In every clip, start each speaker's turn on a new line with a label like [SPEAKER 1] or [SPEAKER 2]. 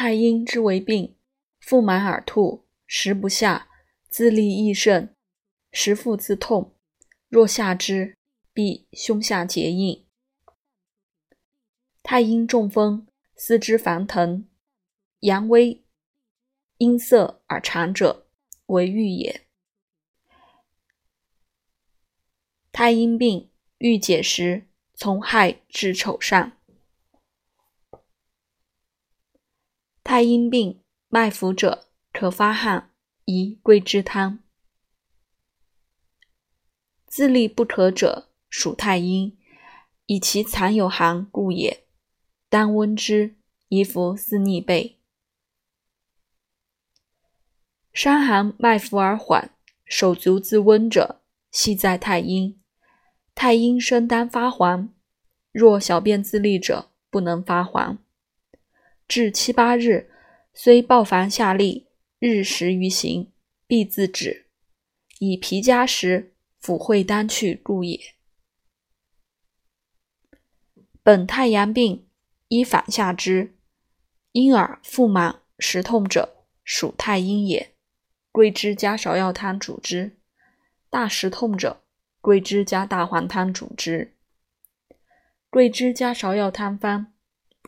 [SPEAKER 1] 太阴之为病，腹满而吐，食不下，自利益甚，食腹自痛。若下之，必胸下结硬。太阴中风，四肢烦疼，阳微阴涩而长者，为郁也。太阴病欲解时，从亥至丑上。太阴病脉浮者，可发汗，宜桂枝汤。自立不可者，属太阴，以其藏有寒故也。当温之，宜服四逆贝。伤寒脉浮而缓，手足自温者，系在太阴。太阴生当发黄，若小便自利者，不能发黄。至七八日，虽暴烦下利，日食于行，必自止。以皮加食，腹会当去故也。本太阳病，依反下之。因而腹满食痛者，属太阴也。桂枝加芍药汤主之。大食痛者，桂枝加大黄汤主之。桂枝加芍药汤方：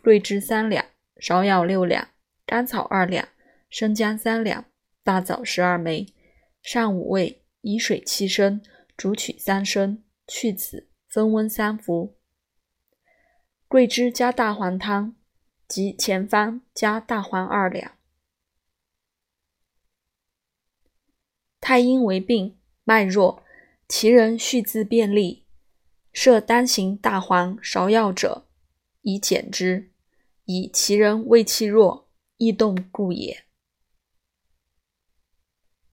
[SPEAKER 1] 桂枝三两。芍药六两，甘草二两，生姜三两，大枣十二枚。上五味，以水七升，煮取三升，去籽，分温三服。桂枝加大黄汤，即前方加大黄二两。太阴为病，脉弱，其人续自便利，设单行大黄、芍药者，以减之。以其人胃气弱，易动故也。